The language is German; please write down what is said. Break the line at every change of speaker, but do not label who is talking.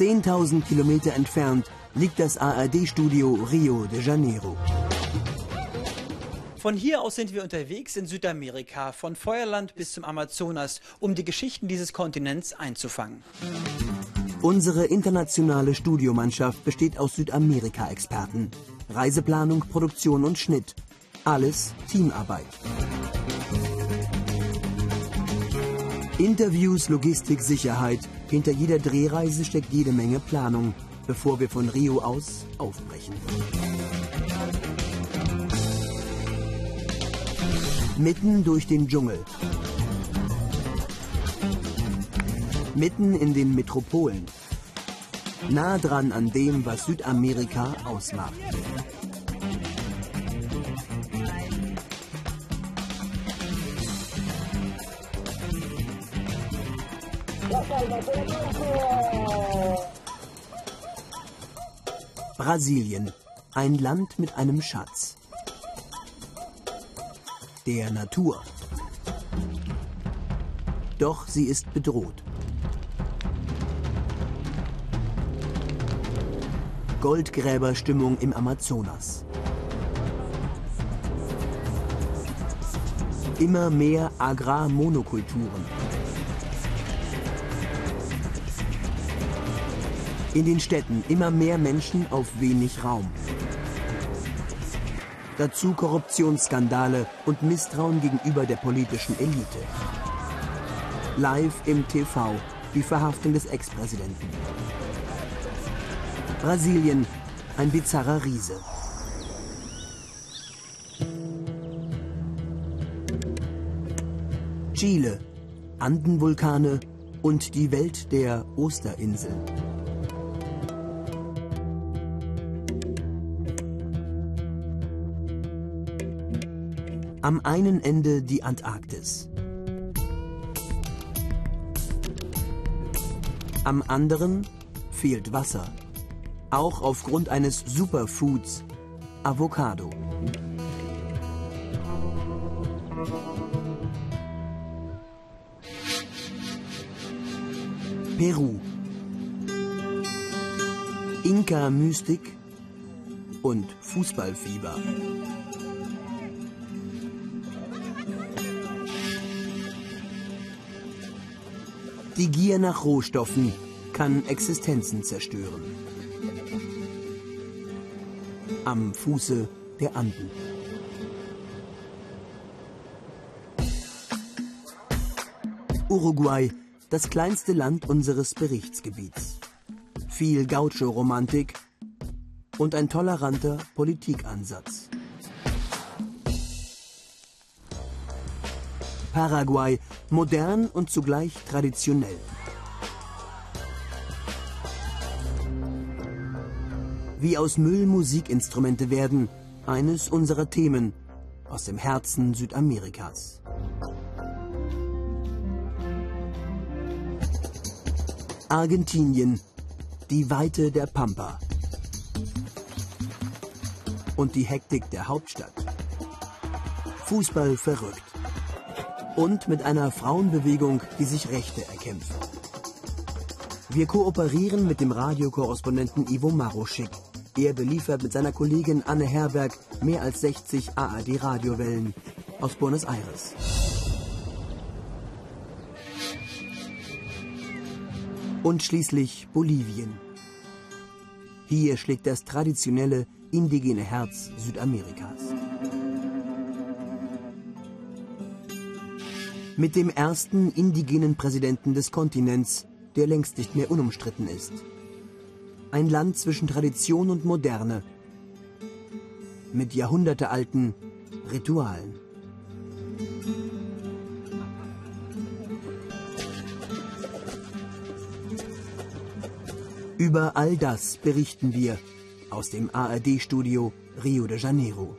10.000 Kilometer entfernt liegt das ARD-Studio Rio de Janeiro.
Von hier aus sind wir unterwegs in Südamerika, von Feuerland bis zum Amazonas, um die Geschichten dieses Kontinents einzufangen.
Unsere internationale Studiomannschaft besteht aus Südamerika-Experten. Reiseplanung, Produktion und Schnitt. Alles Teamarbeit. Interviews, Logistik, Sicherheit. Hinter jeder Drehreise steckt jede Menge Planung, bevor wir von Rio aus aufbrechen. Mitten durch den Dschungel. Mitten in den Metropolen. Nah dran an dem, was Südamerika ausmacht. Brasilien, ein Land mit einem Schatz der Natur. Doch sie ist bedroht. Goldgräberstimmung im Amazonas. Immer mehr Agrarmonokulturen. In den Städten immer mehr Menschen auf wenig Raum. Dazu Korruptionsskandale und Misstrauen gegenüber der politischen Elite. Live im TV die Verhaftung des Ex-Präsidenten. Brasilien, ein bizarrer Riese. Chile, Andenvulkane und die Welt der Osterinsel. Am einen Ende die Antarktis. Am anderen fehlt Wasser. Auch aufgrund eines Superfoods, Avocado. Peru. Inka-Mystik und Fußballfieber. Die Gier nach Rohstoffen kann Existenzen zerstören. Am Fuße der Anden. Uruguay, das kleinste Land unseres Berichtsgebiets. Viel Gaucho-Romantik und ein toleranter Politikansatz. Paraguay, modern und zugleich traditionell. Wie aus Müll Musikinstrumente werden, eines unserer Themen aus dem Herzen Südamerikas. Argentinien, die Weite der Pampa und die Hektik der Hauptstadt. Fußball verrückt und mit einer Frauenbewegung, die sich Rechte erkämpft. Wir kooperieren mit dem Radiokorrespondenten Ivo Maroschik. Er beliefert mit seiner Kollegin Anne Herberg mehr als 60 ARD-Radiowellen aus Buenos Aires. Und schließlich Bolivien. Hier schlägt das traditionelle indigene Herz Südamerikas. Mit dem ersten indigenen Präsidenten des Kontinents, der längst nicht mehr unumstritten ist. Ein Land zwischen Tradition und Moderne, mit jahrhundertealten Ritualen. Über all das berichten wir aus dem ARD-Studio Rio de Janeiro.